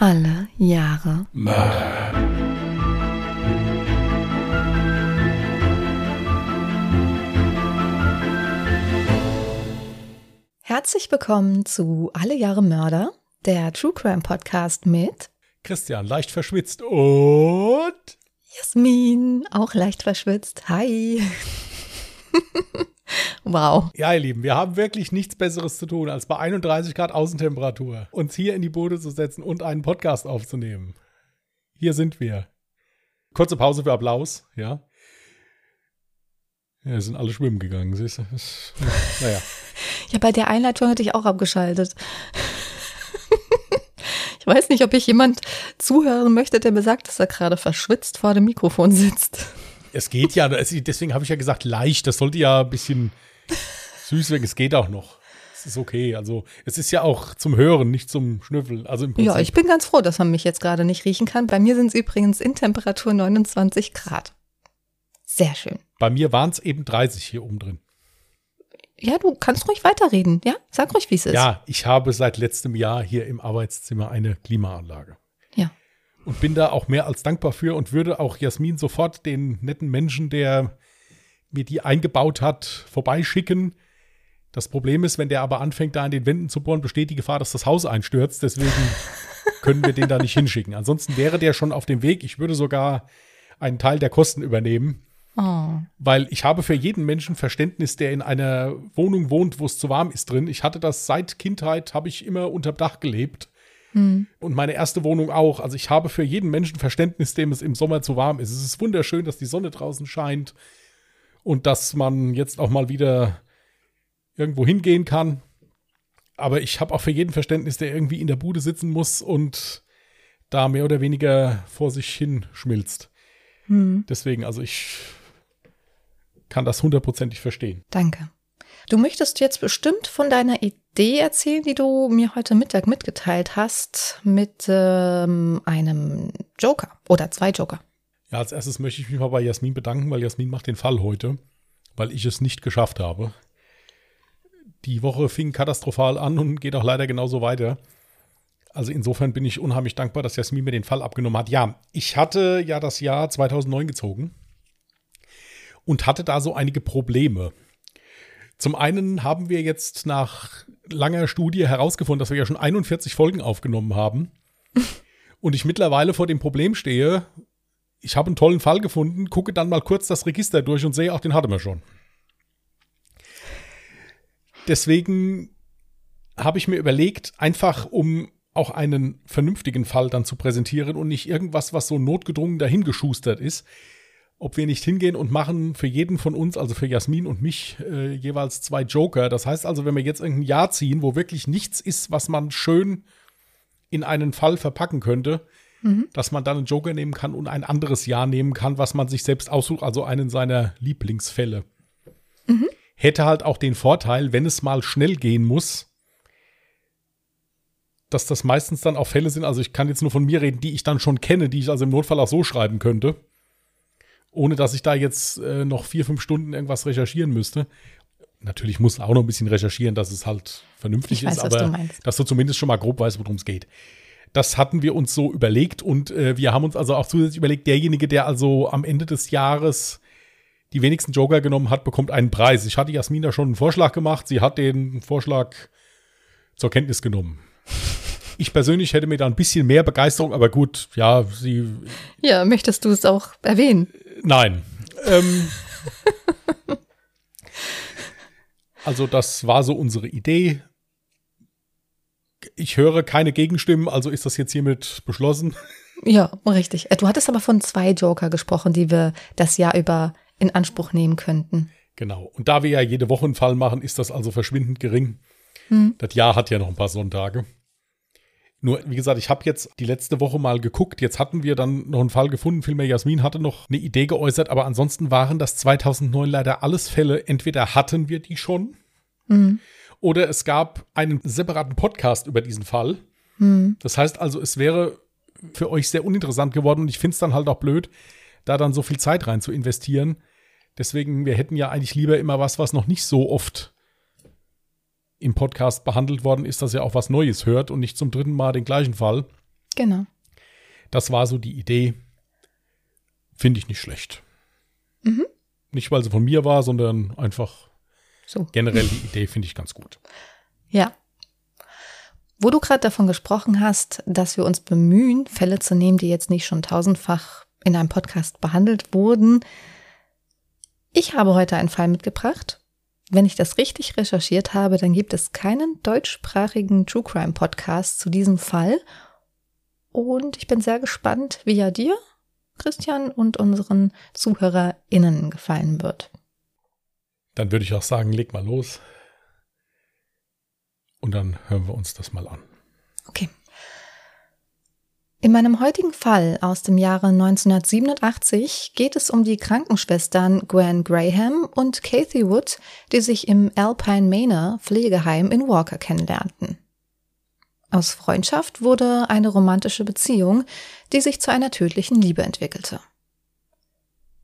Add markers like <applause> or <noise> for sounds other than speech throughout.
Alle Jahre Mörder. Herzlich willkommen zu Alle Jahre Mörder, der True Crime Podcast mit Christian, leicht verschwitzt und Jasmin, auch leicht verschwitzt. Hi. Wow. Ja, ihr Lieben, wir haben wirklich nichts Besseres zu tun, als bei 31 Grad Außentemperatur uns hier in die Bude zu setzen und einen Podcast aufzunehmen. Hier sind wir. Kurze Pause für Applaus, ja. Ja, sind alle schwimmen gegangen, siehst du? Naja. <laughs> Ja, bei der Einleitung hatte ich auch abgeschaltet. Ich weiß nicht, ob ich jemand zuhören möchte, der mir sagt, dass er gerade verschwitzt vor dem Mikrofon sitzt. Es geht ja, es- deswegen habe ich ja gesagt, leicht. Das sollte ja ein bisschen süß werden. Es geht auch noch. Es ist okay. Also, es ist ja auch zum Hören, nicht zum Schnüffeln. Also im Prinzip. Ja, ich bin ganz froh, dass man mich jetzt gerade nicht riechen kann. Bei mir sind es übrigens in Temperatur 29 Grad. Sehr schön. Bei mir waren es eben 30 hier oben drin. Ja, du kannst ruhig weiterreden, ja? Sag ruhig, wie es ist. Ja, ich habe seit letztem Jahr hier im Arbeitszimmer eine Klimaanlage. Und bin da auch mehr als dankbar für und würde auch Jasmin sofort den netten Menschen, der mir die eingebaut hat, vorbeischicken. Das Problem ist, wenn der aber anfängt, da an den Wänden zu bohren, besteht die Gefahr, dass das Haus einstürzt. Deswegen <laughs> können wir den da nicht hinschicken. Ansonsten wäre der schon auf dem Weg. Ich würde sogar einen Teil der Kosten übernehmen. Oh. Weil ich habe für jeden Menschen Verständnis, der in einer Wohnung wohnt, wo es zu warm ist drin. Ich hatte das seit Kindheit, habe ich immer unterm Dach gelebt. Und meine erste Wohnung auch. Also ich habe für jeden Menschen Verständnis, dem es im Sommer zu warm ist. Es ist wunderschön, dass die Sonne draußen scheint und dass man jetzt auch mal wieder irgendwo hingehen kann. Aber ich habe auch für jeden Verständnis, der irgendwie in der Bude sitzen muss und da mehr oder weniger vor sich hin schmilzt. Hm, Deswegen, also ich kann das hundertprozentig verstehen. danke. Du möchtest jetzt bestimmt von deiner Idee erzählen, die du mir heute Mittag mitgeteilt hast, mit ähm, einem Joker oder zwei Joker. Ja, als erstes möchte ich mich mal bei Jasmin bedanken, weil Jasmin macht den Fall heute, weil ich es nicht geschafft habe. Die Woche fing katastrophal an und geht auch leider genauso weiter. Also insofern bin ich unheimlich dankbar, dass Jasmin mir den Fall abgenommen hat. Ja, ich hatte ja das Jahr 2009 gezogen und hatte da so einige Probleme. Zum einen haben wir jetzt nach langer Studie herausgefunden, dass wir ja schon 41 Folgen aufgenommen haben. <laughs> Und ich mittlerweile vor dem Problem stehe, ich habe einen tollen Fall gefunden, gucke dann mal kurz das Register durch und sehe, auch den hatten wir schon. Deswegen habe ich mir überlegt, einfach um auch einen vernünftigen Fall dann zu präsentieren und nicht irgendwas, was so notgedrungen dahingeschustert ist, ob wir nicht hingehen und machen für jeden von uns, also für Jasmin und mich, äh, jeweils zwei Joker. Das heißt also, wenn wir jetzt irgendein Jahr ziehen, wo wirklich nichts ist, was man schön in einen Fall verpacken könnte, dass man dann einen Joker nehmen kann und ein anderes Jahr nehmen kann, was man sich selbst aussucht, also einen seiner Lieblingsfälle. Hätte halt auch den Vorteil, wenn es mal schnell gehen muss, dass das meistens dann auch Fälle sind, also ich kann jetzt nur von mir reden, die ich dann schon kenne, die ich also im Notfall auch so schreiben könnte, ohne dass ich da jetzt äh, noch vier, fünf Stunden irgendwas recherchieren müsste. Natürlich muss auch noch ein bisschen recherchieren, dass es halt vernünftig weiß, ist, aber du dass du zumindest schon mal grob weißt, worum es geht. Das hatten wir uns so überlegt und äh, wir haben uns also auch zusätzlich überlegt, derjenige, der also am Ende des Jahres die wenigsten Joker genommen hat, bekommt einen Preis. Ich hatte Jasmina schon einen Vorschlag gemacht, sie hat den Vorschlag zur Kenntnis genommen. Ich persönlich hätte mir da ein bisschen mehr Begeisterung, aber gut, ja, sie, Ja, möchtest du es auch erwähnen? nein. Ähm, also das war so unsere Idee. Ich höre keine Gegenstimmen, also ist das jetzt hiermit beschlossen. Ja, richtig. Äh, Du hattest aber von zwei Joker gesprochen, die wir das Jahr über in Anspruch nehmen könnten. Genau. Und da wir ja jede Woche einen Fall machen, ist das also verschwindend gering. Das Jahr hat ja noch ein paar Sonntage. Nur, wie gesagt, ich habe jetzt die letzte Woche mal geguckt. Jetzt hatten wir dann noch einen Fall gefunden. Vielmehr Jasmin hatte noch eine Idee geäußert, aber ansonsten waren das 2009 leider alles Fälle. Entweder hatten wir die schon oder es gab einen separaten Podcast über diesen Fall. Das heißt also, es wäre für euch sehr uninteressant geworden und ich finde es dann halt auch blöd, da dann so viel Zeit rein zu investieren. Deswegen, wir hätten ja eigentlich lieber immer was, was noch nicht so oft im Podcast behandelt worden ist, dass ihr auch was Neues hört und nicht zum dritten Mal den gleichen Fall. Genau. Das war so die Idee. Finde ich nicht schlecht. Mhm. Nicht, weil sie von mir war, sondern einfach So. generell die Idee finde ich ganz gut. Ja. Wo du gerade davon gesprochen hast, dass wir uns bemühen, Fälle zu nehmen, die jetzt nicht schon tausendfach in einem Podcast behandelt wurden. Ich habe heute einen Fall mitgebracht. Wenn ich das richtig recherchiert habe, dann gibt es keinen deutschsprachigen True Crime Podcast zu diesem Fall. Und ich bin sehr gespannt, wie er dir, Christian, und unseren ZuhörerInnen gefallen wird. Dann würde ich auch sagen, leg mal los. Und dann hören wir uns das mal an. Okay. In meinem heutigen Fall aus dem Jahre 1987 geht es um die Krankenschwestern Gwen Graham und Kathy Wood, die sich im Alpine Manor Pflegeheim in Walker kennenlernten. Aus Freundschaft wurde eine romantische Beziehung, die sich zu einer tödlichen Liebe entwickelte.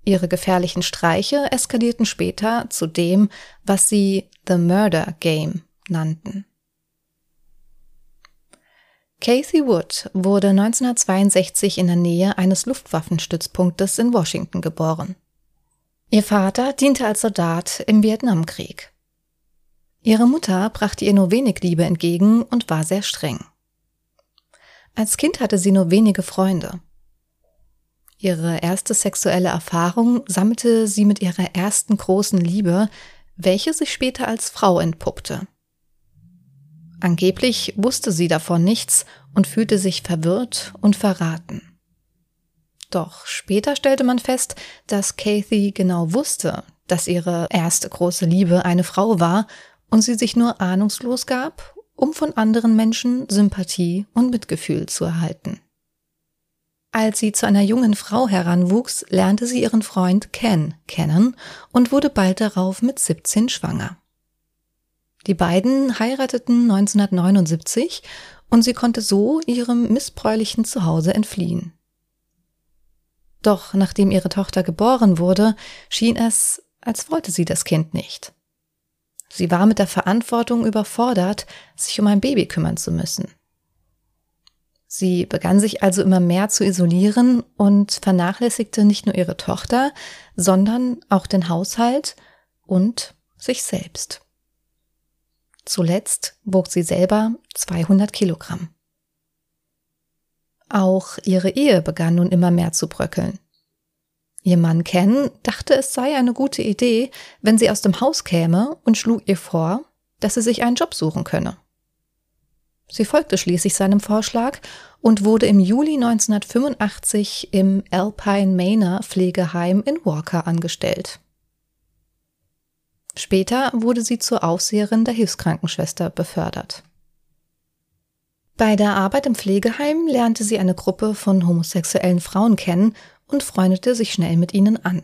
Ihre gefährlichen Streiche eskalierten später zu dem, was sie The Murder Game nannten. Kathy Wood wurde 1962 in der Nähe eines Luftwaffenstützpunktes in Washington geboren. Ihr Vater diente als Soldat im Vietnamkrieg. Ihre Mutter brachte ihr nur wenig Liebe entgegen und war sehr streng. Als Kind hatte sie nur wenige Freunde. Ihre erste sexuelle Erfahrung sammelte sie mit ihrer ersten großen Liebe, welche sich später als Frau entpuppte. Angeblich wusste sie davon nichts und fühlte sich verwirrt und verraten. Doch später stellte man fest, dass Kathy genau wusste, dass ihre erste große Liebe eine Frau war und sie sich nur ahnungslos gab, um von anderen Menschen Sympathie und Mitgefühl zu erhalten. Als sie zu einer jungen Frau heranwuchs, lernte sie ihren Freund Ken kennen und wurde bald darauf mit 17 schwanger. Die beiden heirateten 1979 und sie konnte so ihrem missbräulichen Zuhause entfliehen. Doch nachdem ihre Tochter geboren wurde, schien es, als wollte sie das Kind nicht. Sie war mit der Verantwortung überfordert, sich um ein Baby kümmern zu müssen. Sie begann sich also immer mehr zu isolieren und vernachlässigte nicht nur ihre Tochter, sondern auch den Haushalt und sich selbst. Zuletzt wog sie selber 200 Kilogramm. Auch ihre Ehe begann nun immer mehr zu bröckeln. Ihr Mann Ken dachte, es sei eine gute Idee, wenn sie aus dem Haus käme und schlug ihr vor, dass sie sich einen Job suchen könne. Sie folgte schließlich seinem Vorschlag und wurde im Juli 1985 im Alpine Manor Pflegeheim in Walker angestellt. Später wurde sie zur Aufseherin der Hilfskrankenschwester befördert. Bei der Arbeit im Pflegeheim lernte sie eine Gruppe von homosexuellen Frauen kennen und freundete sich schnell mit ihnen an.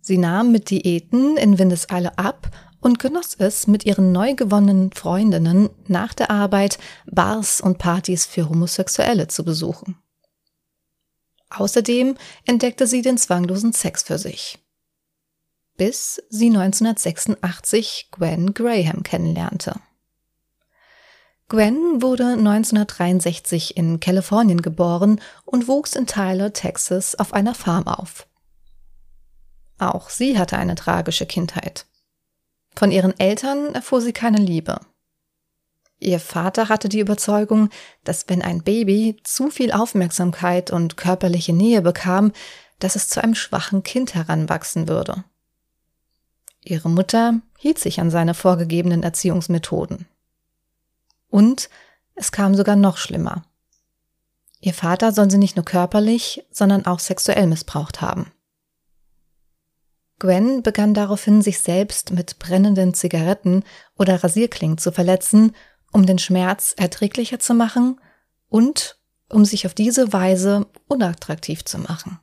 Sie nahm mit Diäten in Windeseile ab und genoss es, mit ihren neu gewonnenen Freundinnen nach der Arbeit Bars und Partys für Homosexuelle zu besuchen. Außerdem entdeckte sie den zwanglosen Sex für sich. Bis sie 1986 Gwen Graham kennenlernte. Gwen wurde 1963 in Kalifornien geboren und wuchs in Tyler, Texas auf einer Farm auf. Auch sie hatte eine tragische Kindheit. Von ihren Eltern erfuhr sie keine Liebe. Ihr Vater hatte die Überzeugung, dass wenn ein Baby zu viel Aufmerksamkeit und körperliche Nähe bekam, dass es zu einem schwachen Kind heranwachsen würde. Ihre Mutter hielt sich an seine vorgegebenen Erziehungsmethoden. Und es kam sogar noch schlimmer. Ihr Vater soll sie nicht nur körperlich, sondern auch sexuell missbraucht haben. Gwen begann daraufhin, sich selbst mit brennenden Zigaretten oder Rasierklingen zu verletzen, um den Schmerz erträglicher zu machen und um sich auf diese Weise unattraktiv zu machen.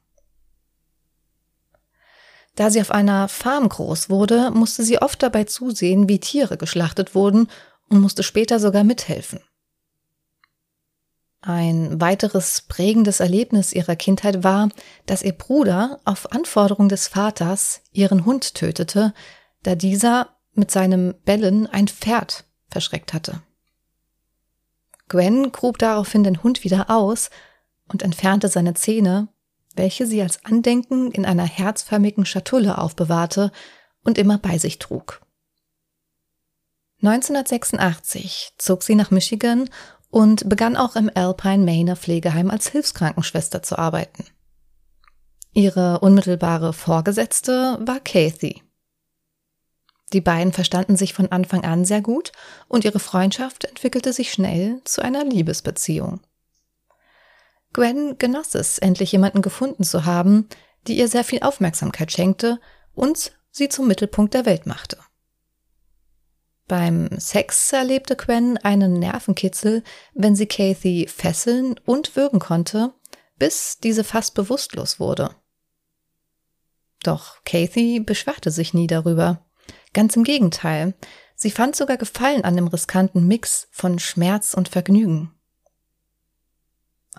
Da sie auf einer Farm groß wurde, musste sie oft dabei zusehen, wie Tiere geschlachtet wurden und musste später sogar mithelfen. Ein weiteres prägendes Erlebnis ihrer Kindheit war, dass ihr Bruder auf Anforderung des Vaters ihren Hund tötete, da dieser mit seinem Bellen ein Pferd verschreckt hatte. Gwen grub daraufhin den Hund wieder aus und entfernte seine Zähne, welche sie als Andenken in einer herzförmigen Schatulle aufbewahrte und immer bei sich trug. 1986 zog sie nach Michigan und begann auch im Alpine Manor Pflegeheim als Hilfskrankenschwester zu arbeiten. Ihre unmittelbare Vorgesetzte war Kathy. Die beiden verstanden sich von Anfang an sehr gut und ihre Freundschaft entwickelte sich schnell zu einer Liebesbeziehung. Gwen genoss es, endlich jemanden gefunden zu haben, die ihr sehr viel Aufmerksamkeit schenkte und sie zum Mittelpunkt der Welt machte. Beim Sex erlebte Gwen einen Nervenkitzel, wenn sie Kathy fesseln und würgen konnte, bis diese fast bewusstlos wurde. Doch Kathy beschwerte sich nie darüber. Ganz im Gegenteil, sie fand sogar Gefallen an dem riskanten Mix von Schmerz und Vergnügen.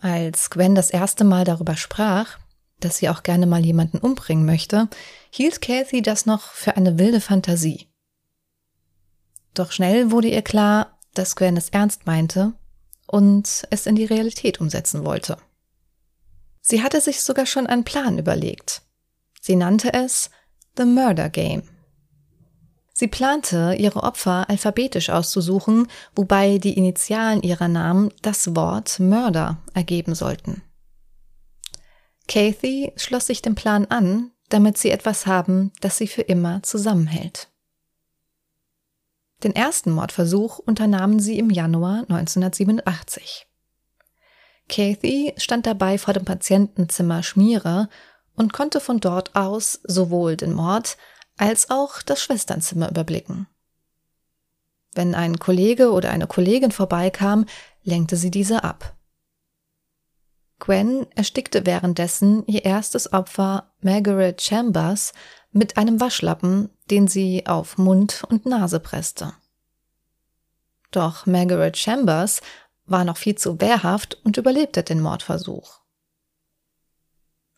Als Gwen das erste Mal darüber sprach, dass sie auch gerne mal jemanden umbringen möchte, hielt Kathy das noch für eine wilde Fantasie. Doch schnell wurde ihr klar, dass Gwen es ernst meinte und es in die Realität umsetzen wollte. Sie hatte sich sogar schon einen Plan überlegt. Sie nannte es The Murder Game. Sie plante, ihre Opfer alphabetisch auszusuchen, wobei die Initialen ihrer Namen das Wort Mörder ergeben sollten. Kathy schloss sich dem Plan an, damit sie etwas haben, das sie für immer zusammenhält. Den ersten Mordversuch unternahmen sie im Januar 1987. Kathy stand dabei vor dem Patientenzimmer Schmiere und konnte von dort aus sowohl den Mord als auch das Schwesternzimmer überblicken. Wenn ein Kollege oder eine Kollegin vorbeikam, lenkte sie diese ab. Gwen erstickte währenddessen ihr erstes Opfer Margaret Chambers mit einem Waschlappen, den sie auf Mund und Nase presste. Doch Margaret Chambers war noch viel zu wehrhaft und überlebte den Mordversuch.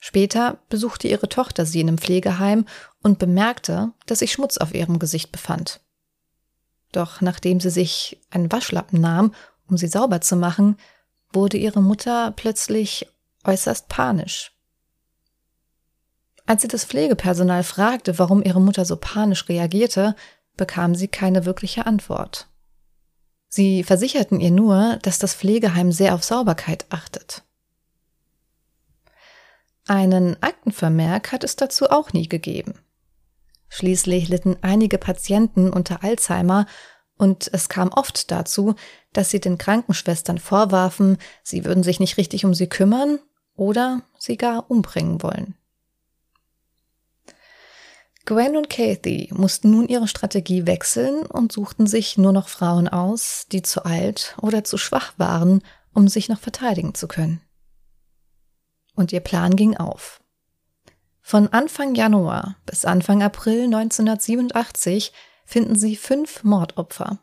Später besuchte ihre Tochter sie in einem Pflegeheim und bemerkte, dass sich Schmutz auf ihrem Gesicht befand. Doch nachdem sie sich einen Waschlappen nahm, um sie sauber zu machen, wurde ihre Mutter plötzlich äußerst panisch. Als sie das Pflegepersonal fragte, warum ihre Mutter so panisch reagierte, bekam sie keine wirkliche Antwort. Sie versicherten ihr nur, dass das Pflegeheim sehr auf Sauberkeit achtet. Einen Aktenvermerk hat es dazu auch nie gegeben. Schließlich litten einige Patienten unter Alzheimer und es kam oft dazu, dass sie den Krankenschwestern vorwarfen, sie würden sich nicht richtig um sie kümmern oder sie gar umbringen wollen. Gwen und Kathy mussten nun ihre Strategie wechseln und suchten sich nur noch Frauen aus, die zu alt oder zu schwach waren, um sich noch verteidigen zu können und ihr Plan ging auf. Von Anfang Januar bis Anfang April 1987 finden sie fünf Mordopfer.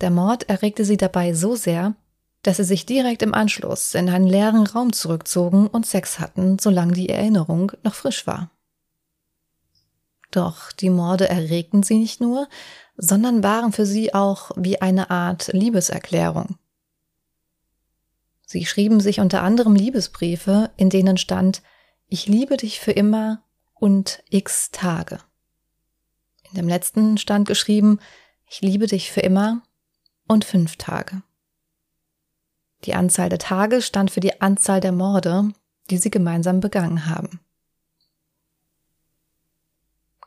Der Mord erregte sie dabei so sehr, dass sie sich direkt im Anschluss in einen leeren Raum zurückzogen und Sex hatten, solange die Erinnerung noch frisch war. Doch die Morde erregten sie nicht nur, sondern waren für sie auch wie eine Art Liebeserklärung. Sie schrieben sich unter anderem Liebesbriefe, in denen stand Ich liebe dich für immer und x Tage. In dem letzten stand geschrieben Ich liebe dich für immer und fünf Tage. Die Anzahl der Tage stand für die Anzahl der Morde, die sie gemeinsam begangen haben.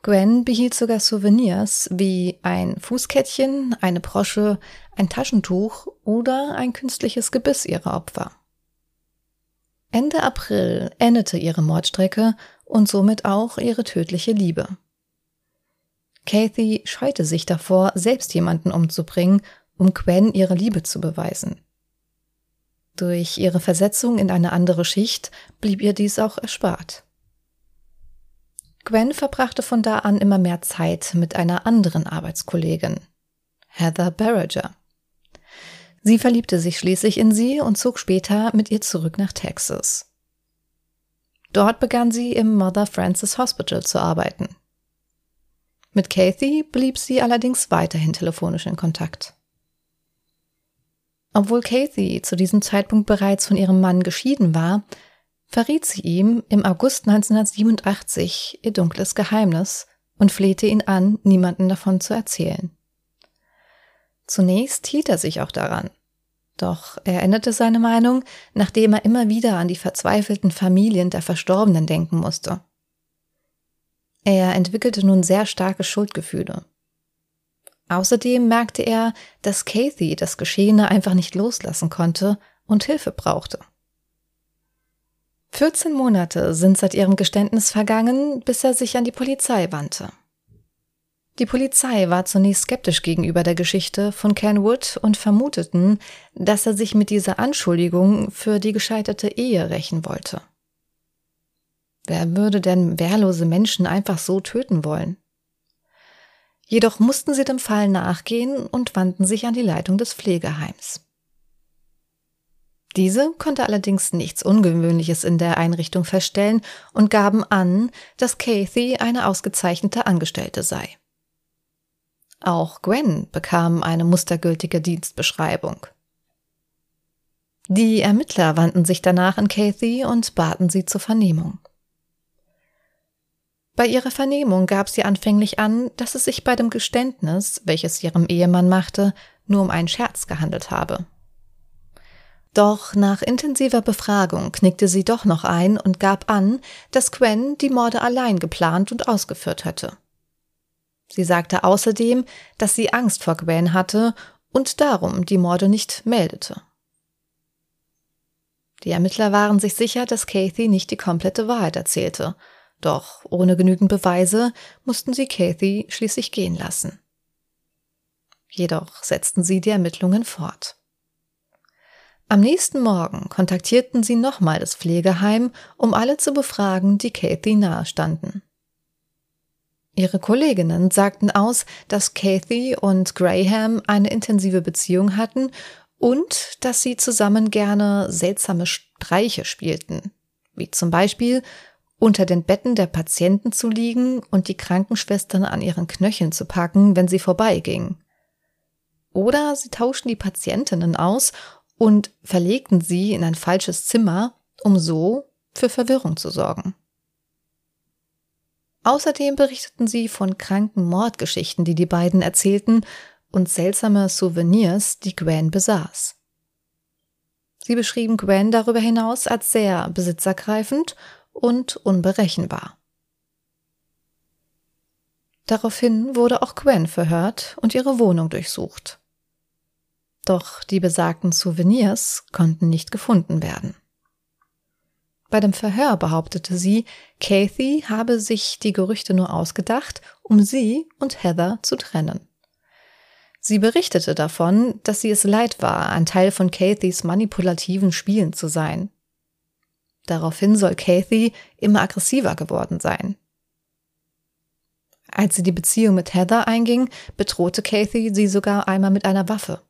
Gwen behielt sogar Souvenirs wie ein Fußkettchen, eine Brosche, ein Taschentuch oder ein künstliches Gebiss ihrer Opfer. Ende April endete ihre Mordstrecke und somit auch ihre tödliche Liebe. Kathy scheute sich davor, selbst jemanden umzubringen, um Gwen ihre Liebe zu beweisen. Durch ihre Versetzung in eine andere Schicht blieb ihr dies auch erspart. Gwen verbrachte von da an immer mehr Zeit mit einer anderen Arbeitskollegin, Heather Barrager. Sie verliebte sich schließlich in sie und zog später mit ihr zurück nach Texas. Dort begann sie im Mother Francis Hospital zu arbeiten. Mit Kathy blieb sie allerdings weiterhin telefonisch in Kontakt. Obwohl Kathy zu diesem Zeitpunkt bereits von ihrem Mann geschieden war, verriet sie ihm im August 1987 ihr dunkles Geheimnis und flehte ihn an, niemanden davon zu erzählen. Zunächst hielt er sich auch daran. Doch er änderte seine Meinung, nachdem er immer wieder an die verzweifelten Familien der Verstorbenen denken musste. Er entwickelte nun sehr starke Schuldgefühle. Außerdem merkte er, dass Kathy das Geschehene einfach nicht loslassen konnte und Hilfe brauchte. 14 Monate sind seit ihrem Geständnis vergangen, bis er sich an die Polizei wandte. Die Polizei war zunächst skeptisch gegenüber der Geschichte von Ken Wood und vermuteten, dass er sich mit dieser Anschuldigung für die gescheiterte Ehe rächen wollte. Wer würde denn wehrlose Menschen einfach so töten wollen? Jedoch mussten sie dem Fall nachgehen und wandten sich an die Leitung des Pflegeheims. Diese konnte allerdings nichts Ungewöhnliches in der Einrichtung feststellen und gaben an, dass Kathy eine ausgezeichnete Angestellte sei. Auch Gwen bekam eine mustergültige Dienstbeschreibung. Die Ermittler wandten sich danach an Kathy und baten sie zur Vernehmung. Bei ihrer Vernehmung gab sie anfänglich an, dass es sich bei dem Geständnis, welches ihrem Ehemann machte, nur um einen Scherz gehandelt habe. Doch nach intensiver Befragung knickte sie doch noch ein und gab an, dass Gwen die Morde allein geplant und ausgeführt hätte. Sie sagte außerdem, dass sie Angst vor Gwen hatte und darum die Morde nicht meldete. Die Ermittler waren sich sicher, dass Kathy nicht die komplette Wahrheit erzählte, doch ohne genügend Beweise mussten sie Kathy schließlich gehen lassen. Jedoch setzten sie die Ermittlungen fort. Am nächsten Morgen kontaktierten sie nochmal das Pflegeheim, um alle zu befragen, die Kathy nahestanden. Ihre Kolleginnen sagten aus, dass Kathy und Graham eine intensive Beziehung hatten und dass sie zusammen gerne seltsame Streiche spielten, wie zum Beispiel unter den Betten der Patienten zu liegen und die Krankenschwestern an ihren Knöcheln zu packen, wenn sie vorbeigingen. Oder sie tauschten die Patientinnen aus und verlegten sie in ein falsches Zimmer, um so für Verwirrung zu sorgen. Außerdem berichteten sie von kranken Mordgeschichten, die die beiden erzählten, und seltsame Souvenirs, die Gwen besaß. Sie beschrieben Gwen darüber hinaus als sehr besitzergreifend und unberechenbar. Daraufhin wurde auch Gwen verhört und ihre Wohnung durchsucht. Doch die besagten Souvenirs konnten nicht gefunden werden. Bei dem Verhör behauptete sie, Kathy habe sich die Gerüchte nur ausgedacht, um sie und Heather zu trennen. Sie berichtete davon, dass sie es leid war, ein Teil von Kathys manipulativen Spielen zu sein. Daraufhin soll Kathy immer aggressiver geworden sein. Als sie die Beziehung mit Heather einging, bedrohte Kathy sie sogar einmal mit einer Waffe.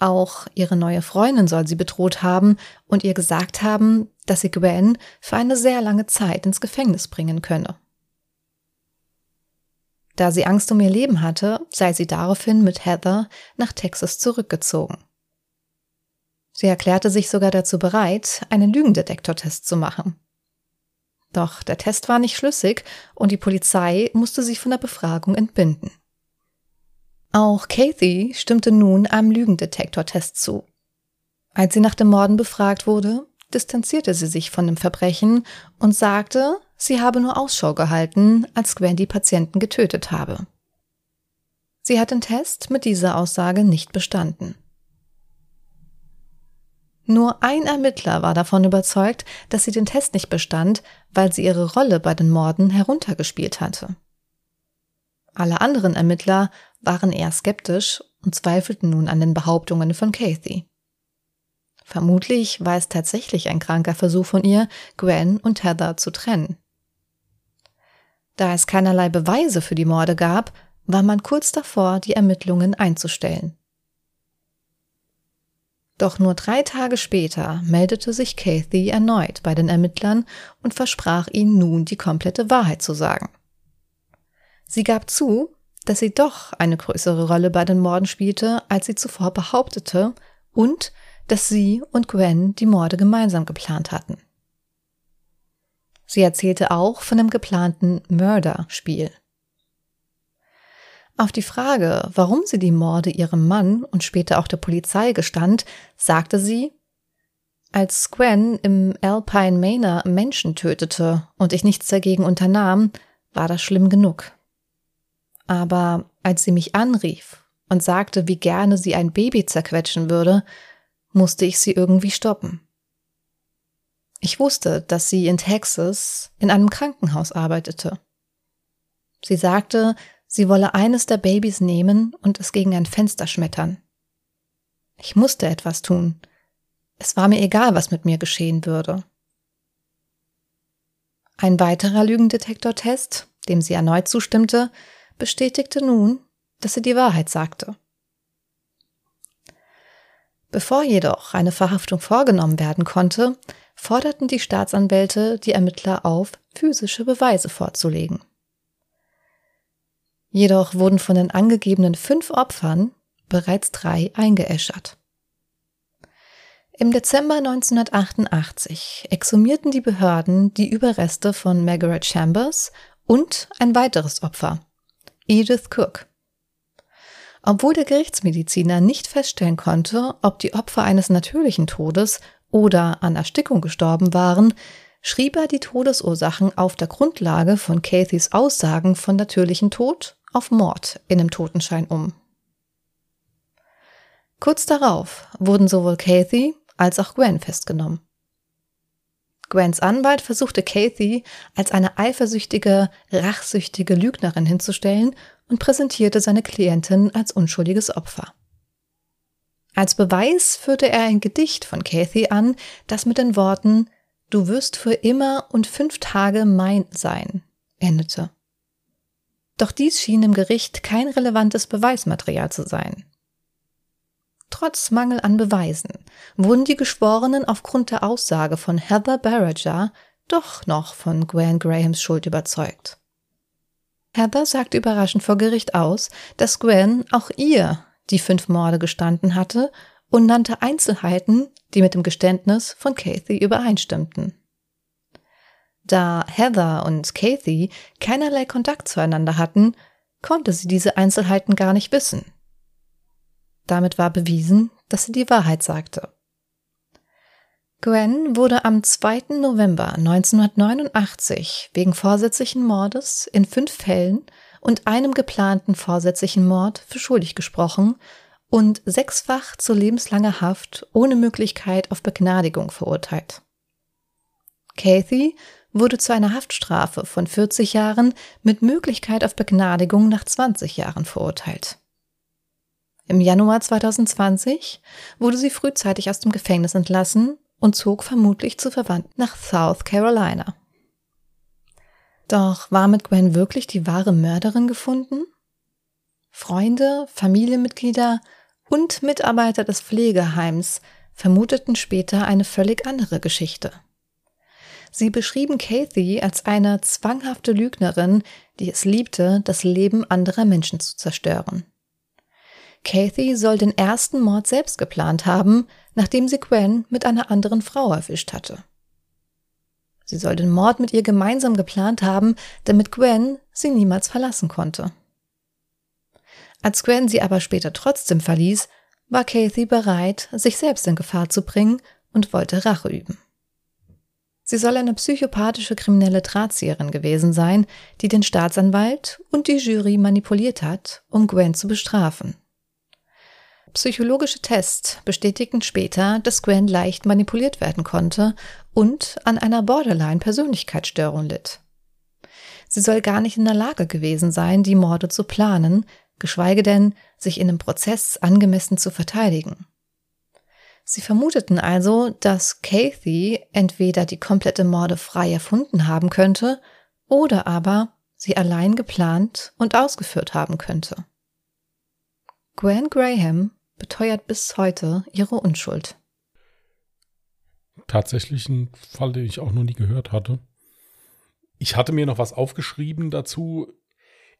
Auch ihre neue Freundin soll sie bedroht haben und ihr gesagt haben, dass sie Gwen für eine sehr lange Zeit ins Gefängnis bringen könne. Da sie Angst um ihr Leben hatte, sei sie daraufhin mit Heather nach Texas zurückgezogen. Sie erklärte sich sogar dazu bereit, einen Lügendetektortest zu machen. Doch der Test war nicht schlüssig und die Polizei musste sie von der Befragung entbinden. Auch Kathy stimmte nun einem Lügendetektortest zu. Als sie nach dem Morden befragt wurde, distanzierte sie sich von dem Verbrechen und sagte, sie habe nur Ausschau gehalten, als Gwen die Patienten getötet habe. Sie hat den Test mit dieser Aussage nicht bestanden. Nur ein Ermittler war davon überzeugt, dass sie den Test nicht bestand, weil sie ihre Rolle bei den Morden heruntergespielt hatte. Alle anderen Ermittler waren eher skeptisch und zweifelten nun an den Behauptungen von Kathy. Vermutlich war es tatsächlich ein kranker Versuch von ihr, Gwen und Heather zu trennen. Da es keinerlei Beweise für die Morde gab, war man kurz davor, die Ermittlungen einzustellen. Doch nur drei Tage später meldete sich Kathy erneut bei den Ermittlern und versprach ihnen nun die komplette Wahrheit zu sagen. Sie gab zu, dass sie doch eine größere Rolle bei den Morden spielte, als sie zuvor behauptete, und dass sie und Gwen die Morde gemeinsam geplant hatten. Sie erzählte auch von dem geplanten Murder-Spiel. Auf die Frage, warum sie die Morde ihrem Mann und später auch der Polizei gestand, sagte sie, als Gwen im Alpine Manor Menschen tötete und ich nichts dagegen unternahm, war das schlimm genug. Aber als sie mich anrief und sagte, wie gerne sie ein Baby zerquetschen würde, musste ich sie irgendwie stoppen. Ich wusste, dass sie in Texas in einem Krankenhaus arbeitete. Sie sagte, sie wolle eines der Babys nehmen und es gegen ein Fenster schmettern. Ich musste etwas tun. Es war mir egal, was mit mir geschehen würde. Ein weiterer Lügendetektortest, dem sie erneut zustimmte, bestätigte nun, dass sie die Wahrheit sagte. Bevor jedoch eine Verhaftung vorgenommen werden konnte, forderten die Staatsanwälte die Ermittler auf, physische Beweise vorzulegen. Jedoch wurden von den angegebenen fünf Opfern bereits drei eingeäschert. Im Dezember 1988 exhumierten die Behörden die Überreste von Margaret Chambers und ein weiteres Opfer, Edith Cook. Obwohl der Gerichtsmediziner nicht feststellen konnte, ob die Opfer eines natürlichen Todes oder an Erstickung gestorben waren, schrieb er die Todesursachen auf der Grundlage von Cathys Aussagen von natürlichem Tod auf Mord in dem Totenschein um. Kurz darauf wurden sowohl Kathy als auch Gwen festgenommen. Gwens Anwalt versuchte Kathy als eine eifersüchtige, rachsüchtige Lügnerin hinzustellen und präsentierte seine Klientin als unschuldiges Opfer. Als Beweis führte er ein Gedicht von Kathy an, das mit den Worten Du wirst für immer und fünf Tage mein sein endete. Doch dies schien im Gericht kein relevantes Beweismaterial zu sein. Trotz Mangel an Beweisen wurden die Geschworenen aufgrund der Aussage von Heather Barrager doch noch von Gwen Grahams Schuld überzeugt. Heather sagte überraschend vor Gericht aus, dass Gwen auch ihr die fünf Morde gestanden hatte und nannte Einzelheiten, die mit dem Geständnis von Kathy übereinstimmten. Da Heather und Kathy keinerlei Kontakt zueinander hatten, konnte sie diese Einzelheiten gar nicht wissen. Damit war bewiesen, dass sie die Wahrheit sagte. Gwen wurde am 2. November 1989 wegen vorsätzlichen Mordes in fünf Fällen und einem geplanten vorsätzlichen Mord für schuldig gesprochen und sechsfach zu lebenslanger Haft ohne Möglichkeit auf Begnadigung verurteilt. Kathy wurde zu einer Haftstrafe von 40 Jahren mit Möglichkeit auf Begnadigung nach 20 Jahren verurteilt. Im Januar 2020 wurde sie frühzeitig aus dem Gefängnis entlassen und zog vermutlich zu Verwandten nach South Carolina. Doch war mit Gwen wirklich die wahre Mörderin gefunden? Freunde, Familienmitglieder und Mitarbeiter des Pflegeheims vermuteten später eine völlig andere Geschichte. Sie beschrieben Kathy als eine zwanghafte Lügnerin, die es liebte, das Leben anderer Menschen zu zerstören. Kathy soll den ersten Mord selbst geplant haben, nachdem sie Gwen mit einer anderen Frau erwischt hatte. Sie soll den Mord mit ihr gemeinsam geplant haben, damit Gwen sie niemals verlassen konnte. Als Gwen sie aber später trotzdem verließ, war Kathy bereit, sich selbst in Gefahr zu bringen und wollte Rache üben. Sie soll eine psychopathische kriminelle Drahtzieherin gewesen sein, die den Staatsanwalt und die Jury manipuliert hat, um Gwen zu bestrafen. Psychologische Tests bestätigten später, dass Gwen leicht manipuliert werden konnte und an einer Borderline-Persönlichkeitsstörung litt. Sie soll gar nicht in der Lage gewesen sein, die Morde zu planen, geschweige denn, sich in einem Prozess angemessen zu verteidigen. Sie vermuteten also, dass Kathy entweder die komplette Morde frei erfunden haben könnte oder aber sie allein geplant und ausgeführt haben könnte. Gwen Graham beteuert bis heute ihre Unschuld. Tatsächlich ein Fall, den ich auch noch nie gehört hatte. Ich hatte mir noch was aufgeschrieben dazu.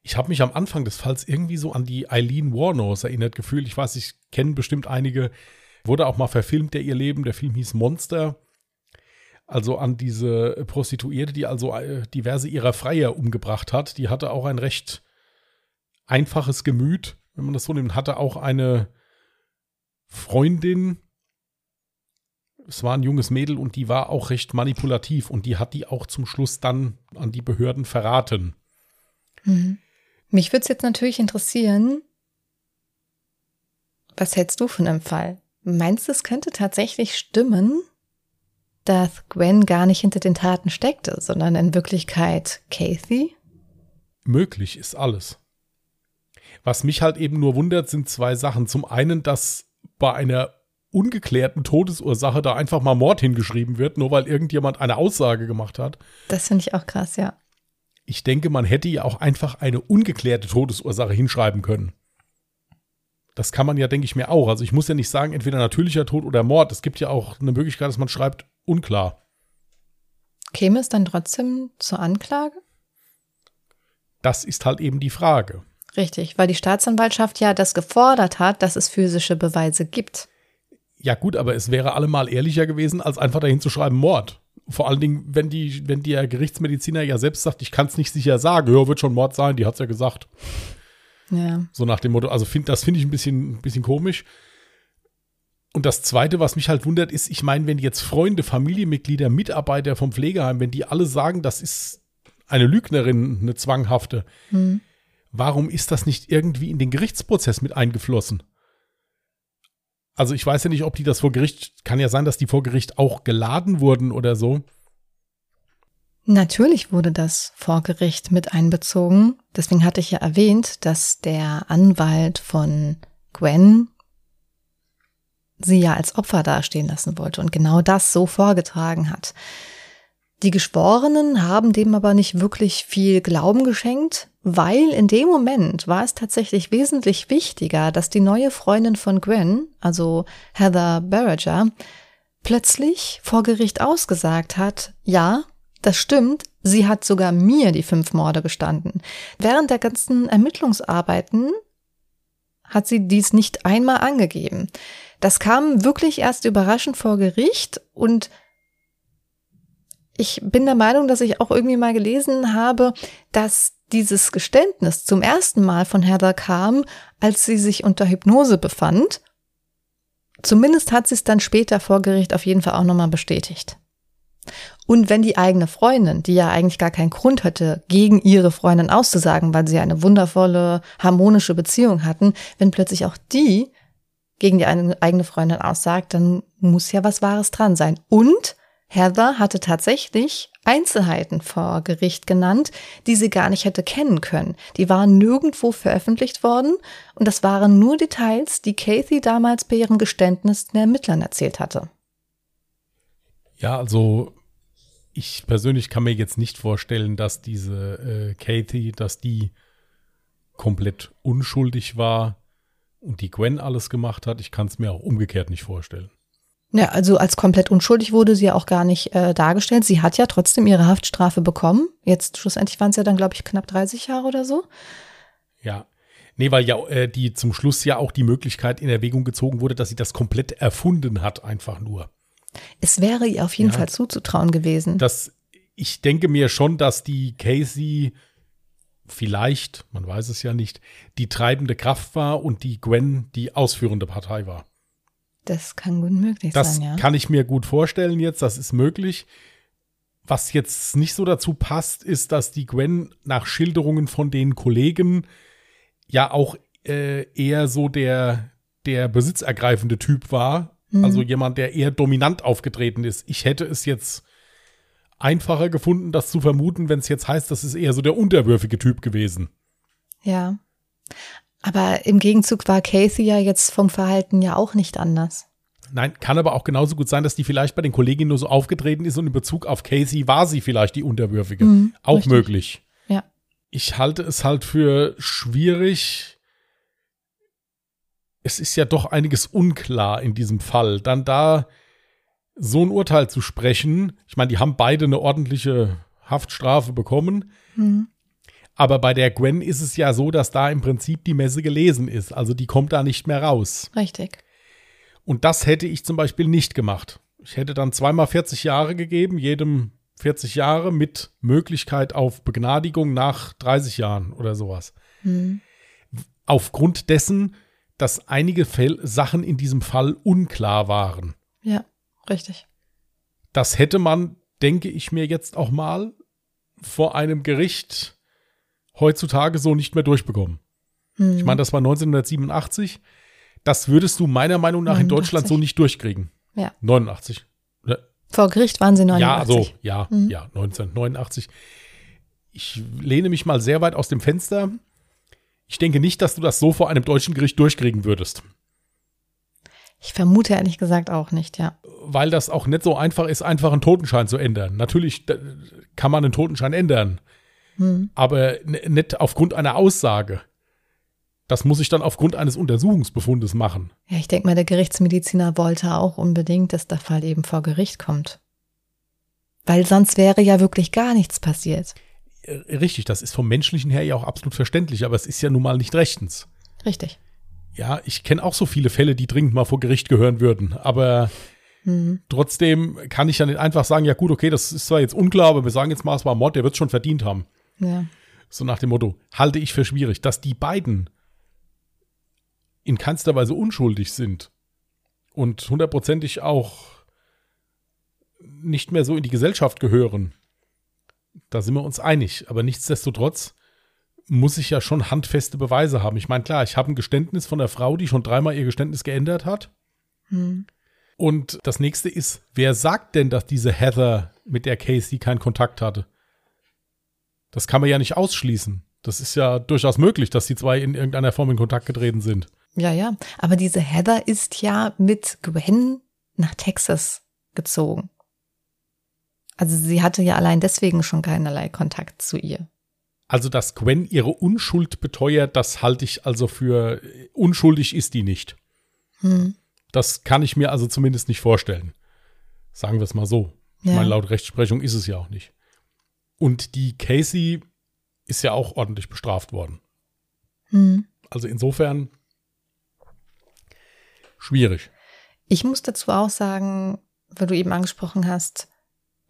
ich habe mich am Anfang des Falls irgendwie so an die Eileen Warnos erinnert gefühlt. Ich weiß, ich kenne bestimmt einige. Wurde auch mal verfilmt, der ihr Leben. Der Film hieß Monster. Also an diese Prostituierte, die also äh, diverse ihrer Freier umgebracht hat. Die hatte auch ein recht einfaches Gemüt, wenn man das so nimmt. Hatte auch eine Freundin. Es war ein junges Mädel und die war auch recht manipulativ und die hat die auch zum Schluss dann an die Behörden verraten. Mhm. Mich würde es jetzt natürlich interessieren, was hältst du von einem Fall? Meinst du, es könnte tatsächlich stimmen, dass Gwen gar nicht hinter den Taten steckte, sondern in Wirklichkeit Kathy? Möglich ist alles. Was mich halt eben nur wundert, sind zwei Sachen. Zum einen, dass bei einer ungeklärten Todesursache da einfach mal Mord hingeschrieben wird, nur weil irgendjemand eine Aussage gemacht hat. Das finde ich auch krass, ja ich denke, man hätte ja auch einfach eine ungeklärte Todesursache hinschreiben können. Das kann man ja, denke ich mir, auch. Also ich muss ja nicht sagen, entweder natürlicher Tod oder Mord. Es gibt ja auch eine Möglichkeit, dass man schreibt, unklar. Käme es dann trotzdem zur Anklage? Das ist halt eben die Frage. Richtig, weil die Staatsanwaltschaft ja das gefordert hat, dass es physische Beweise gibt. Ja gut, aber es wäre allemal ehrlicher gewesen, als einfach dahin zu schreiben Mord vor allen Dingen, wenn die, wenn der Gerichtsmediziner ja selbst sagt, ich kann es nicht sicher sagen, ja, wird schon Mord sein, die hat es ja gesagt. Ja. So nach dem Motto, also find, das finde ich ein bisschen, ein bisschen komisch. Und das Zweite, was mich halt wundert, ist, ich meine, wenn jetzt Freunde, Familienmitglieder, Mitarbeiter vom Pflegeheim, wenn die alle sagen, das ist eine Lügnerin, eine zwanghafte, hm. Warum ist das nicht irgendwie in den Gerichtsprozess mit eingeflossen? Also ich weiß ja nicht, ob die das vor Gericht, kann ja sein, dass die vor Gericht auch geladen wurden oder so. Natürlich wurde das vor Gericht mit einbezogen. Deswegen hatte ich ja erwähnt, dass der Anwalt von Gwen sie ja als Opfer dastehen lassen wollte und genau das so vorgetragen hat. Die Geschworenen haben dem aber nicht wirklich viel Glauben geschenkt, weil in dem Moment war es tatsächlich wesentlich wichtiger, dass die neue Freundin von Gwen, also Heather Barrager, plötzlich vor Gericht ausgesagt hat, ja, das stimmt, sie hat sogar mir die fünf Morde gestanden. Während der ganzen Ermittlungsarbeiten hat sie dies nicht einmal angegeben. Das kam wirklich erst überraschend vor Gericht und ich bin der Meinung, dass ich auch irgendwie mal gelesen habe, dass dieses Geständnis zum ersten Mal von Heather kam, als sie sich unter Hypnose befand. Zumindest hat sie es dann später vor Gericht auf jeden Fall auch nochmal bestätigt. Und wenn die eigene Freundin, die ja eigentlich gar keinen Grund hatte, gegen ihre Freundin auszusagen, weil sie eine wundervolle, harmonische Beziehung hatten, wenn plötzlich auch die gegen die eigene Freundin aussagt, dann muss ja was Wahres dran sein. Und Heather hatte tatsächlich Einzelheiten vor Gericht genannt, die sie gar nicht hätte kennen können. Die waren nirgendwo veröffentlicht worden und das waren nur Details, die Kathy damals bei ihrem Geständnis den Ermittlern erzählt hatte. Ja, also ich persönlich kann mir jetzt nicht vorstellen, dass diese äh, Kathy, dass die komplett unschuldig war und die Gwen alles gemacht hat. Ich kann es mir auch umgekehrt nicht vorstellen. Ja, also als komplett unschuldig wurde sie ja auch gar nicht äh, dargestellt. Sie hat ja trotzdem ihre Haftstrafe bekommen. Jetzt schlussendlich waren es ja dann, glaube ich, knapp 30 Jahre oder so. Ja. Nee, weil ja äh, die zum Schluss ja auch die Möglichkeit in Erwägung gezogen wurde, dass sie das komplett erfunden hat, einfach nur. Es wäre ihr auf jeden ja, Fall zuzutrauen gewesen. Das, ich denke mir schon, dass die Casey vielleicht, man weiß es ja nicht, die treibende Kraft war und die Gwen die ausführende Partei war. Das kann gut möglich das sein, ja. Das kann ich mir gut vorstellen jetzt, das ist möglich. Was jetzt nicht so dazu passt, ist, dass die Gwen nach Schilderungen von den Kollegen ja auch äh, eher so der, der besitzergreifende Typ war. Mhm. Also jemand, der eher dominant aufgetreten ist. Ich hätte es jetzt einfacher gefunden, das zu vermuten, wenn es jetzt heißt, das ist eher so der unterwürfige Typ gewesen. Ja. Aber im Gegenzug war Casey ja jetzt vom Verhalten ja auch nicht anders. Nein, kann aber auch genauso gut sein, dass die vielleicht bei den Kolleginnen nur so aufgetreten ist und in Bezug auf Casey war sie vielleicht die Unterwürfige. Mhm, auch richtig. möglich. Ja. Ich halte es halt für schwierig. Es ist ja doch einiges unklar in diesem Fall. Dann da so ein Urteil zu sprechen. Ich meine, die haben beide eine ordentliche Haftstrafe bekommen. Mhm. Aber bei der Gwen ist es ja so, dass da im Prinzip die Messe gelesen ist. Also die kommt da nicht mehr raus. Richtig. Und das hätte ich zum Beispiel nicht gemacht. Ich hätte dann zweimal 40 Jahre gegeben, jedem 40 Jahre mit Möglichkeit auf Begnadigung nach 30 Jahren oder sowas. Hm. Aufgrund dessen, dass einige Fäll Sachen in diesem Fall unklar waren. Ja, richtig. Das hätte man, denke ich mir jetzt auch mal, vor einem Gericht heutzutage so nicht mehr durchbekommen. Hm. Ich meine, das war 1987. Das würdest du meiner Meinung nach in 89. Deutschland so nicht durchkriegen. Ja. 89. Vor Gericht waren sie 89. Ja, also, ja, Mhm. ja, 1989. Ich lehne mich mal sehr weit aus dem Fenster. Ich denke nicht, dass du das so vor einem deutschen Gericht durchkriegen würdest. Ich vermute ehrlich gesagt auch nicht, ja. Weil das auch nicht so einfach ist, einfach einen Totenschein zu ändern. Natürlich kann man einen Totenschein ändern, Hm. aber nicht aufgrund einer Aussage. Das muss ich dann aufgrund eines Untersuchungsbefundes machen. Ja, ich denke mal, der Gerichtsmediziner wollte auch unbedingt, dass der Fall eben vor Gericht kommt. Weil sonst wäre ja wirklich gar nichts passiert. Äh, Richtig, das ist vom menschlichen her ja auch absolut verständlich, aber es ist ja nun mal nicht rechtens. Richtig. Ja, ich kenne auch so viele Fälle, die dringend mal vor Gericht gehören würden, aber Hm. trotzdem kann ich ja nicht einfach sagen, ja gut, okay, das ist zwar jetzt unklar, aber wir sagen jetzt mal, es war Mord, der wird es schon verdient haben. Ja. So nach dem Motto, halte ich für schwierig, dass die beiden in keinster Weise unschuldig sind und hundertprozentig auch nicht mehr so in die Gesellschaft gehören. Da sind wir uns einig. Aber nichtsdestotrotz muss ich ja schon handfeste Beweise haben. Ich meine, klar, ich habe ein Geständnis von der Frau, die schon dreimal ihr Geständnis geändert hat. Hm. Und das nächste ist, wer sagt denn, dass diese Heather mit der Casey keinen Kontakt hatte? Das kann man ja nicht ausschließen. Das ist ja durchaus möglich, dass die zwei in irgendeiner Form in Kontakt getreten sind. Ja, ja. Aber diese Heather ist ja mit Gwen nach Texas gezogen. Also sie hatte ja allein deswegen schon keinerlei Kontakt zu ihr. Also, dass Gwen ihre Unschuld beteuert, das halte ich also für unschuldig ist die nicht. Hm. Das kann ich mir also zumindest nicht vorstellen. Sagen wir es mal so. Ich Ja. meine, laut Rechtsprechung ist es ja auch nicht. Und die Casey ist ja auch ordentlich bestraft worden. Hm. Also insofern schwierig. Ich muss dazu auch sagen, weil du eben angesprochen hast,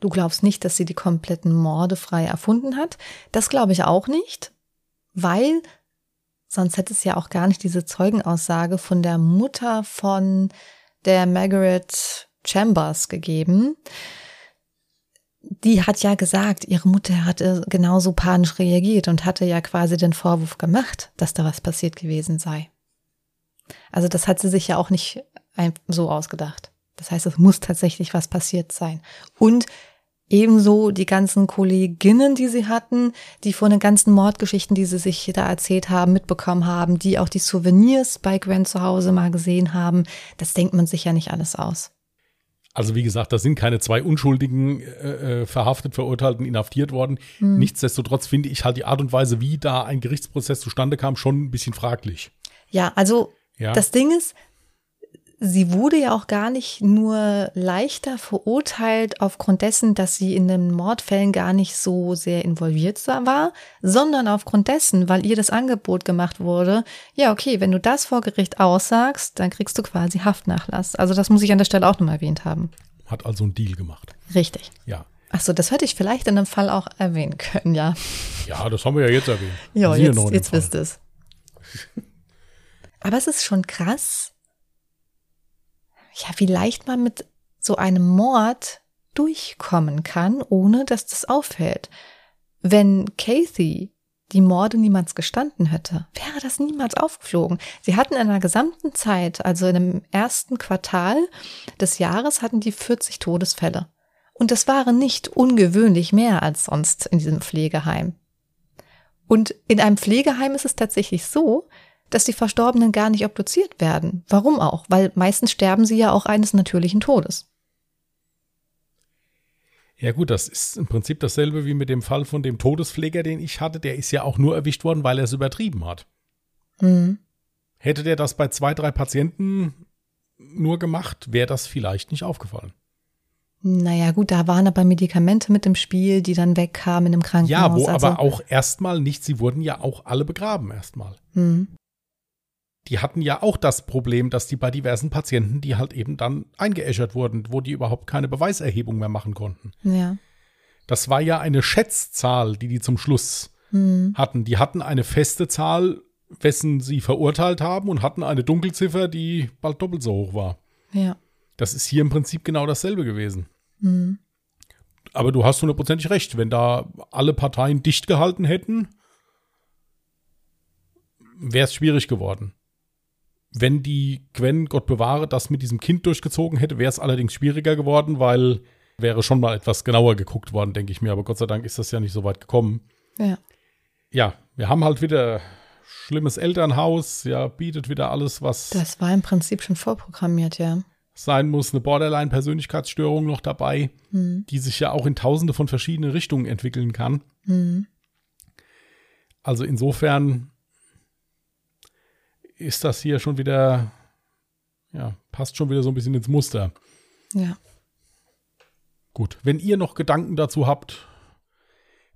du glaubst nicht, dass sie die kompletten Morde frei erfunden hat. Das glaube ich auch nicht, weil sonst hätte es ja auch gar nicht diese Zeugenaussage von der Mutter von der Margaret Chambers gegeben. Die hat ja gesagt, ihre Mutter hatte genauso panisch reagiert und hatte ja quasi den Vorwurf gemacht, dass da was passiert gewesen sei. Also das hat sie sich ja auch nicht so ausgedacht. Das heißt, es muss tatsächlich was passiert sein. Und ebenso die ganzen Kolleginnen, die sie hatten, die von den ganzen Mordgeschichten, die sie sich da erzählt haben, mitbekommen haben, die auch die Souvenirs bei Gwen zu Hause mal gesehen haben, das denkt man sich ja nicht alles aus. Also wie gesagt, da sind keine zwei Unschuldigen äh, äh, verhaftet, verurteilten, inhaftiert worden. Nichtsdestotrotz finde ich halt die Art und Weise, wie da ein Gerichtsprozess zustande kam, schon ein bisschen fraglich. Ja, also Ja. Das Ding ist, sie wurde ja auch gar nicht nur leichter verurteilt aufgrund dessen, dass sie in den Mordfällen gar nicht so sehr involviert war, sondern aufgrund dessen, weil ihr das Angebot gemacht wurde, ja, okay, wenn du das vor Gericht aussagst, dann kriegst du quasi Haftnachlass. Also das muss ich an der Stelle auch nochmal erwähnt haben. Hat also einen Deal gemacht. Richtig. Ja. Ach so, das hätte ich vielleicht in einem Fall auch erwähnen können, ja. Ja, das haben wir ja jetzt erwähnt. Ja, jetzt, jetzt wisst ihr es. Aber es ist schon krass, ja, wie leicht man mit so einem Mord durchkommen kann, ohne dass das auffällt. Wenn Kathy die Morde niemals gestanden hätte, wäre das niemals aufgeflogen. Sie hatten in der gesamten Zeit, also in dem ersten Quartal des Jahres, hatten die 40 Todesfälle. Und das waren nicht ungewöhnlich mehr als sonst in diesem Pflegeheim. Und in einem Pflegeheim ist es tatsächlich so, dass die Verstorbenen gar nicht obduziert werden. Warum auch? Weil meistens sterben sie ja auch eines natürlichen Todes. Ja gut, das ist im Prinzip dasselbe wie mit dem Fall von dem Todespfleger, den ich hatte. Der ist ja auch nur erwischt worden, weil er es übertrieben hat. Hm. Hätte der das bei zwei, drei Patienten nur gemacht, wäre das vielleicht nicht aufgefallen. Naja, gut, da waren aber Medikamente mit im Spiel, die dann wegkamen im Krankenhaus. Ja, wo also, aber auch erstmal nicht, sie wurden ja auch alle begraben erstmal. Hm, Die hatten ja auch das Problem, dass die bei diversen Patienten, die halt eben dann eingeäschert wurden, wo die überhaupt keine Beweiserhebung mehr machen konnten. ja. Das war ja eine Schätzzahl, die die zum Schluss Hm, hatten. Die hatten eine feste Zahl, wessen sie verurteilt haben und hatten eine Dunkelziffer, die bald doppelt so hoch war. ja. Das ist hier im Prinzip genau dasselbe gewesen. Hm. Aber du hast hundertprozentig recht. Wenn da alle Parteien dicht gehalten hätten, wäre es schwierig geworden. Wenn die Gwen, Gott bewahre, das mit diesem Kind durchgezogen hätte, wäre es allerdings schwieriger geworden, weil wäre schon mal etwas genauer geguckt worden, denke ich mir. Aber Gott sei Dank ist das ja nicht so weit gekommen. Ja. Ja, wir haben halt wieder schlimmes Elternhaus, ja, bietet wieder alles, was Das war im Prinzip schon vorprogrammiert, ja. sein muss. Eine Borderline-Persönlichkeitsstörung noch dabei, Hm. die sich ja auch in tausende von verschiedenen Richtungen entwickeln kann. Hm. Also insofern ist das hier schon wieder, ja, passt schon wieder so ein bisschen ins Muster. Ja. Gut, wenn ihr noch Gedanken dazu habt,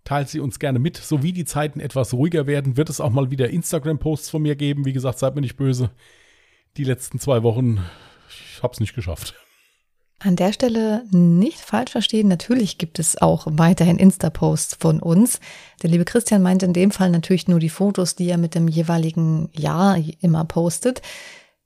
teilt sie uns gerne mit. So wie die Zeiten etwas ruhiger werden, wird es auch mal wieder Instagram-Posts von mir geben. Wie gesagt, seid mir nicht böse. Die letzten zwei Wochen, ich hab's nicht geschafft. An der Stelle nicht falsch verstehen, natürlich gibt es auch weiterhin Insta-Posts von uns. Der liebe Christian meint in dem Fall natürlich nur die Fotos, die er mit dem jeweiligen Jahr immer postet.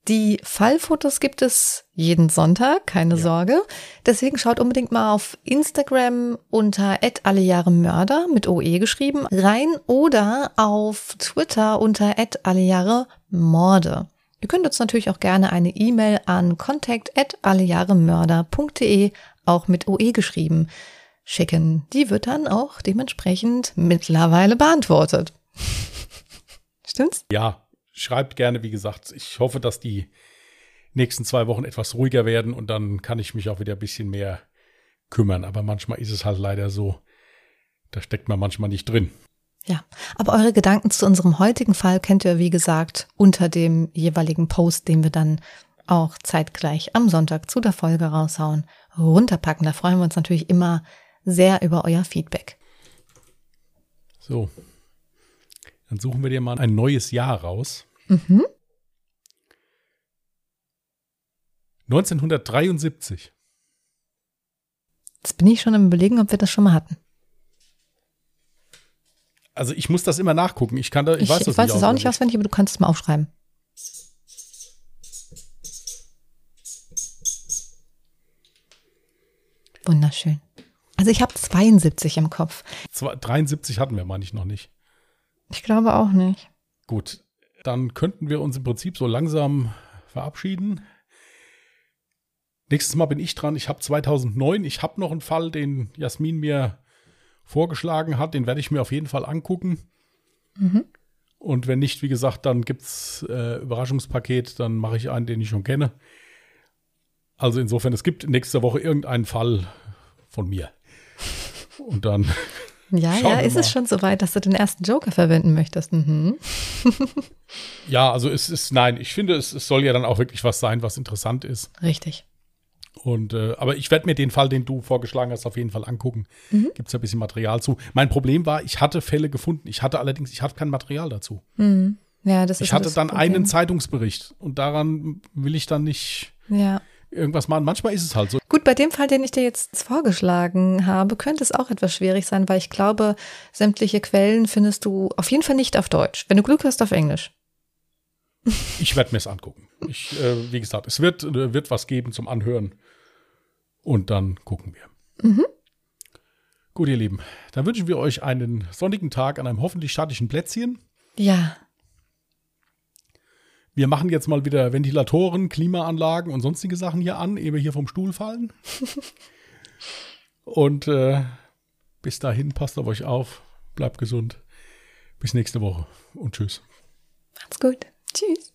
Die Fallfotos gibt es jeden Sonntag, keine Sorge. Deswegen schaut unbedingt mal auf Instagram unter @allejahremörder mit OE geschrieben rein oder auf Twitter unter @allejahremorde. Ihr könnt uns natürlich auch gerne eine E-Mail an contact@allejahremörder.de auch mit OE geschrieben schicken. Die wird dann auch dementsprechend mittlerweile beantwortet. <laughs> Stimmt's? Ja, schreibt gerne, wie gesagt. Ich hoffe, dass die nächsten zwei Wochen etwas ruhiger werden und dann kann ich mich auch wieder ein bisschen mehr kümmern. Aber manchmal ist es halt leider so, da steckt man manchmal nicht drin. Ja, aber eure Gedanken zu unserem heutigen Fall kennt ihr, wie gesagt, unter dem jeweiligen Post, den wir dann auch zeitgleich am Sonntag zu der Folge raushauen, runterpacken. Da freuen wir uns natürlich immer sehr über euer Feedback. So. Dann suchen wir dir mal ein neues Jahr raus. Mhm. 1973. Jetzt bin ich schon am überlegen, ob wir das schon mal hatten. Also ich muss das immer nachgucken. Ich kann da, ich, Ich, weiß ich das weiß nicht es auch nicht auswendig. aber du kannst es mal aufschreiben. Wunderschön. Also ich habe 72 im Kopf. Zwei- 73 hatten wir, meine ich, noch nicht. Ich glaube auch nicht. Gut, dann könnten wir uns im Prinzip so langsam verabschieden. Nächstes Mal bin ich dran. Ich habe 2009, ich habe noch einen Fall, den Jasmin mir vorgeschlagen hat. Den werde ich mir auf jeden Fall angucken. Mhm. Und wenn nicht, wie gesagt, dann gibt es äh, Überraschungspaket. Dann mache ich einen, den ich schon kenne. Also insofern, es gibt nächste Woche irgendeinen Fall von mir. Und dann <laughs> Ja, ja, ist es mal. schon soweit, dass du den ersten Joker verwenden möchtest. Mhm. <laughs> Ja, also es ist, nein, ich finde, es, es soll ja dann auch wirklich was sein, was interessant ist. Richtig. Und, äh, aber ich werde mir den Fall, den du vorgeschlagen hast, auf jeden Fall angucken. Mhm. Gibt es ja ein bisschen Material zu. Mein Problem war, ich hatte Fälle gefunden. Ich hatte allerdings, ich hatte kein Material dazu. Mhm. Ja, das ist Ich hatte dann Problem. einen Zeitungsbericht und daran will ich dann nicht Ja. irgendwas machen. Manchmal ist es halt so. Gut, bei dem Fall, den ich dir jetzt vorgeschlagen habe, könnte es auch etwas schwierig sein, weil ich glaube, sämtliche Quellen findest du auf jeden Fall nicht auf Deutsch. Wenn du Glück hast, auf Englisch. Ich werde mir es angucken. Ich, äh, wie gesagt, es wird, äh, wird was geben zum Anhören. Und dann gucken wir. Mhm. Gut, ihr Lieben, dann wünschen wir euch einen sonnigen Tag an einem hoffentlich schattigen Plätzchen. Ja, Wir machen jetzt mal wieder Ventilatoren, Klimaanlagen und sonstige Sachen hier an, ehe wir hier vom Stuhl fallen. <laughs> und äh, bis dahin, passt auf euch auf, bleibt gesund. Bis nächste Woche und tschüss. macht's gut. Tschüss.